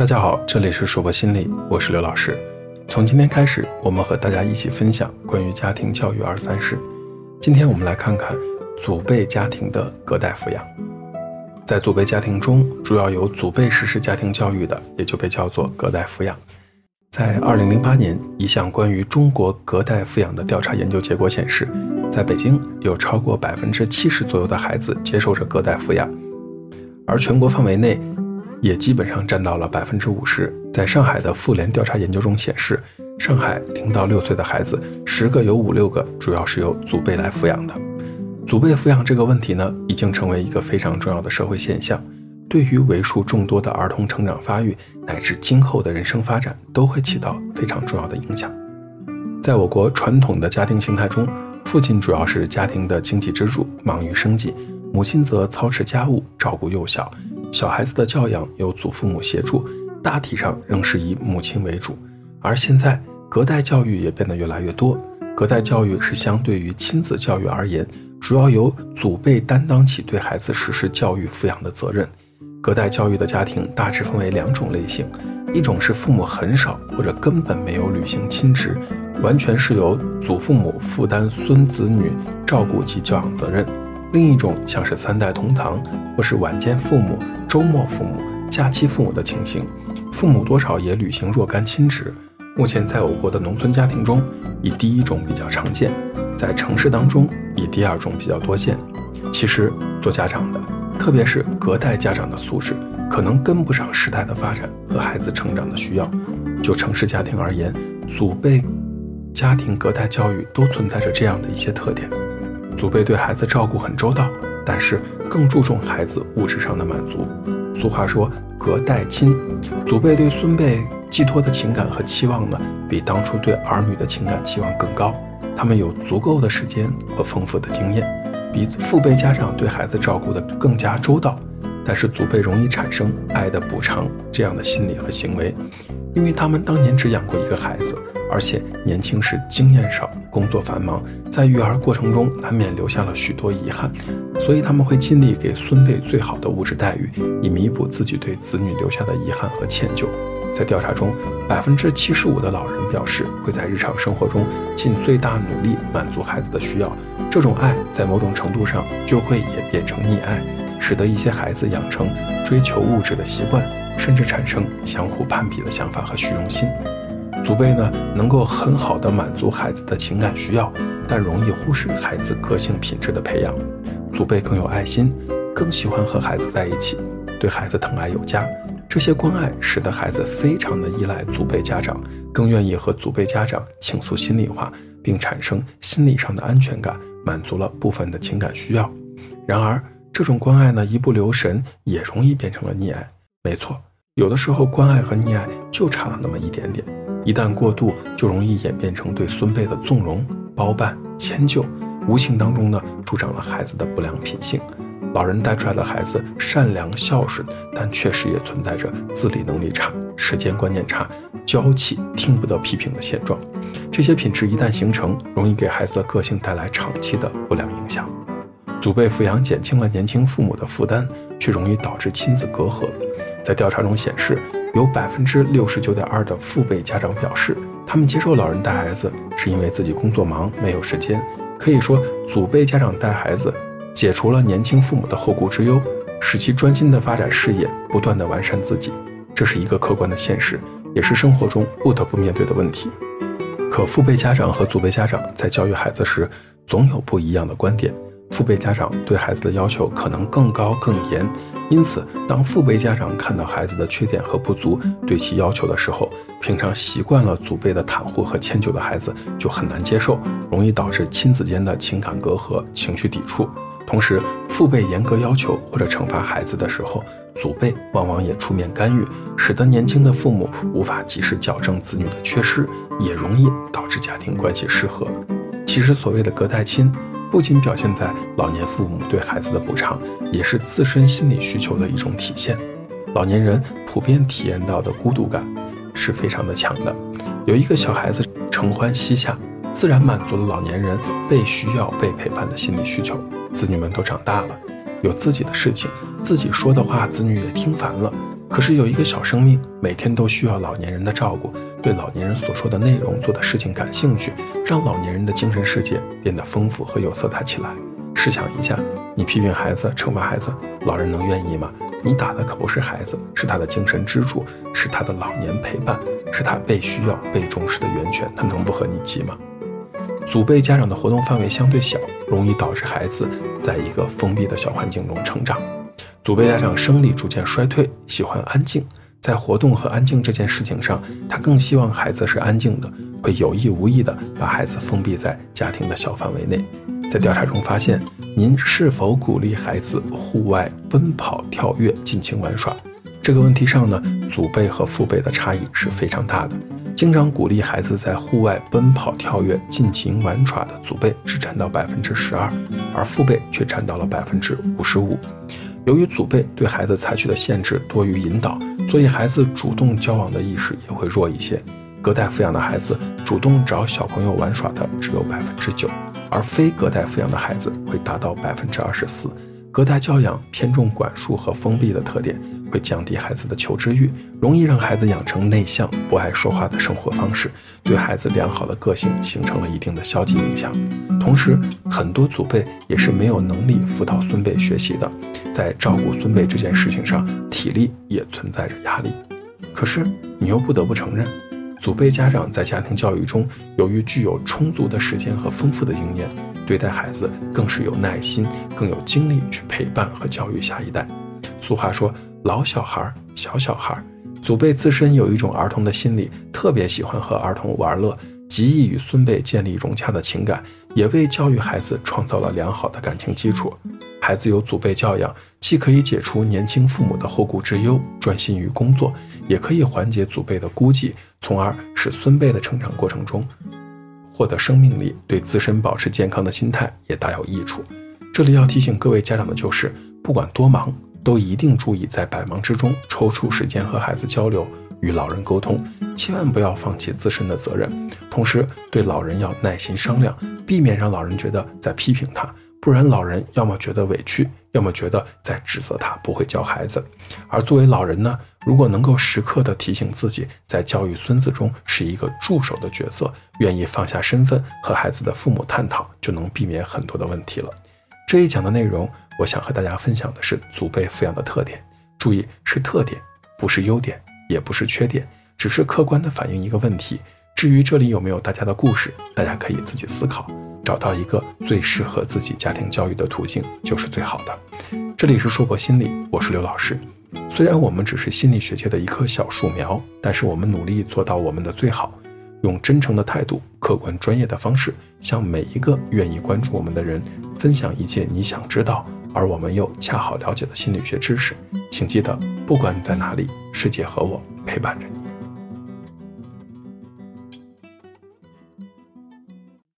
大家好，这里是说博心理，我是刘老师。从今天开始，我们和大家一起分享关于家庭教育二三事。今天我们来看看祖辈家庭的隔代抚养。在祖辈家庭中，主要由祖辈实施家庭教育的，也就被叫做隔代抚养。在二零零八年，一项关于中国隔代抚养的调查研究结果显示，在北京有超过百分之七十左右的孩子接受着隔代抚养，而全国范围内。也基本上占到了百分之五十。在上海的妇联调查研究中显示，上海零到六岁的孩子，十个有五六个主要是由祖辈来抚养的。祖辈抚养这个问题呢，已经成为一个非常重要的社会现象，对于为数众多的儿童成长发育乃至今后的人生发展，都会起到非常重要的影响。在我国传统的家庭形态中，父亲主要是家庭的经济支柱，忙于生计，母亲则操持家务，照顾幼小。小孩子的教养由祖父母协助，大体上仍是以母亲为主。而现在，隔代教育也变得越来越多。隔代教育是相对于亲子教育而言，主要由祖辈担当起对孩子实施教育抚养的责任。隔代教育的家庭大致分为两种类型：一种是父母很少或者根本没有履行亲职，完全是由祖父母负担孙子女照顾及教养责任。另一种像是三代同堂，或是晚间父母、周末父母、假期父母的情形，父母多少也履行若干亲职。目前在我国的农村家庭中，以第一种比较常见；在城市当中，以第二种比较多见。其实做家长的，特别是隔代家长的素质，可能跟不上时代的发展和孩子成长的需要。就城市家庭而言，祖辈家庭隔代教育都存在着这样的一些特点。祖辈对孩子照顾很周到，但是更注重孩子物质上的满足。俗话说“隔代亲”，祖辈对孙辈寄托的情感和期望呢，比当初对儿女的情感期望更高。他们有足够的时间和丰富的经验，比父辈家长对孩子照顾的更加周到。但是祖辈容易产生爱的补偿这样的心理和行为，因为他们当年只养过一个孩子。而且年轻时经验少，工作繁忙，在育儿过程中难免留下了许多遗憾，所以他们会尽力给孙辈最好的物质待遇，以弥补自己对子女留下的遗憾和歉疚。在调查中，百分之七十五的老人表示会在日常生活中尽最大努力满足孩子的需要，这种爱在某种程度上就会演变成溺爱，使得一些孩子养成追求物质的习惯，甚至产生相互攀比的想法和虚荣心。祖辈呢，能够很好的满足孩子的情感需要，但容易忽视孩子个性品质的培养。祖辈更有爱心，更喜欢和孩子在一起，对孩子疼爱有加。这些关爱使得孩子非常的依赖祖辈家长，更愿意和祖辈家长倾诉心里话，并产生心理上的安全感，满足了部分的情感需要。然而，这种关爱呢，一不留神也容易变成了溺爱。没错，有的时候关爱和溺爱就差了那么一点点。一旦过度，就容易演变成对孙辈的纵容、包办、迁就，无形当中呢，助长了孩子的不良品性。老人带出来的孩子善良孝顺，但确实也存在着自理能力差、时间观念差、娇气、听不得批评的现状。这些品质一旦形成，容易给孩子的个性带来长期的不良影响。祖辈抚养减轻了年轻父母的负担，却容易导致亲子隔阂。在调查中显示。有百分之六十九点二的父辈家长表示，他们接受老人带孩子是因为自己工作忙没有时间。可以说，祖辈家长带孩子，解除了年轻父母的后顾之忧，使其专心的发展事业，不断的完善自己。这是一个客观的现实，也是生活中不得不面对的问题。可父辈家长和祖辈家长在教育孩子时，总有不一样的观点。父辈家长对孩子的要求可能更高更严，因此，当父辈家长看到孩子的缺点和不足，对其要求的时候，平常习惯了祖辈的袒护和迁就的孩子就很难接受，容易导致亲子间的情感隔阂、情绪抵触。同时，父辈严格要求或者惩罚孩子的时候，祖辈往往也出面干预，使得年轻的父母无法及时矫正子女的缺失，也容易导致家庭关系失和。其实，所谓的隔代亲。不仅表现在老年父母对孩子的补偿，也是自身心理需求的一种体现。老年人普遍体验到的孤独感是非常的强的。有一个小孩子承欢膝下，自然满足了老年人被需要、被陪伴的心理需求。子女们都长大了，有自己的事情，自己说的话子女也听烦了。可是有一个小生命每天都需要老年人的照顾，对老年人所说的内容、做的事情感兴趣，让老年人的精神世界变得丰富和有色彩起来。试想一下，你批评孩子、惩罚孩子，老人能愿意吗？你打的可不是孩子，是他的精神支柱，是他的老年陪伴，是他被需要、被重视的源泉，他能不和你急吗？祖辈家长的活动范围相对小，容易导致孩子在一个封闭的小环境中成长。祖辈家长生理逐渐衰退，喜欢安静，在活动和安静这件事情上，他更希望孩子是安静的，会有意无意的把孩子封闭在家庭的小范围内。在调查中发现，您是否鼓励孩子户外奔跑、跳跃、尽情玩耍？这个问题上呢，祖辈和父辈的差异是非常大的。经常鼓励孩子在户外奔跑、跳跃、尽情玩耍的祖辈只占到百分之十二，而父辈却占到了百分之五十五。由于祖辈对孩子采取的限制多于引导，所以孩子主动交往的意识也会弱一些。隔代抚养的孩子主动找小朋友玩耍的只有百分之九，而非隔代抚养的孩子会达到百分之二十四。隔代教养偏重管束和封闭的特点，会降低孩子的求知欲，容易让孩子养成内向、不爱说话的生活方式，对孩子良好的个性形成了一定的消极影响。同时，很多祖辈也是没有能力辅导孙辈学习的，在照顾孙辈这件事情上，体力也存在着压力。可是，你又不得不承认。祖辈家长在家庭教育中，由于具有充足的时间和丰富的经验，对待孩子更是有耐心，更有精力去陪伴和教育下一代。俗话说：“老小孩，小小孩。”祖辈自身有一种儿童的心理，特别喜欢和儿童玩乐，极易与孙辈建立融洽的情感，也为教育孩子创造了良好的感情基础。孩子有祖辈教养，既可以解除年轻父母的后顾之忧，专心于工作，也可以缓解祖辈的孤寂，从而使孙辈的成长过程中获得生命力，对自身保持健康的心态也大有益处。这里要提醒各位家长的就是，不管多忙，都一定注意在百忙之中抽出时间和孩子交流，与老人沟通，千万不要放弃自身的责任。同时，对老人要耐心商量，避免让老人觉得在批评他。不然，老人要么觉得委屈，要么觉得在指责他不会教孩子。而作为老人呢，如果能够时刻的提醒自己，在教育孙子中是一个助手的角色，愿意放下身份和孩子的父母探讨，就能避免很多的问题了。这一讲的内容，我想和大家分享的是祖辈抚养的特点，注意是特点，不是优点，也不是缺点，只是客观的反映一个问题。至于这里有没有大家的故事，大家可以自己思考。找到一个最适合自己家庭教育的途径就是最好的。这里是硕博心理，我是刘老师。虽然我们只是心理学界的一棵小树苗，但是我们努力做到我们的最好，用真诚的态度、客观专业的方式，向每一个愿意关注我们的人分享一切你想知道而我们又恰好了解的心理学知识。请记得，不管你在哪里，世界和我陪伴着你。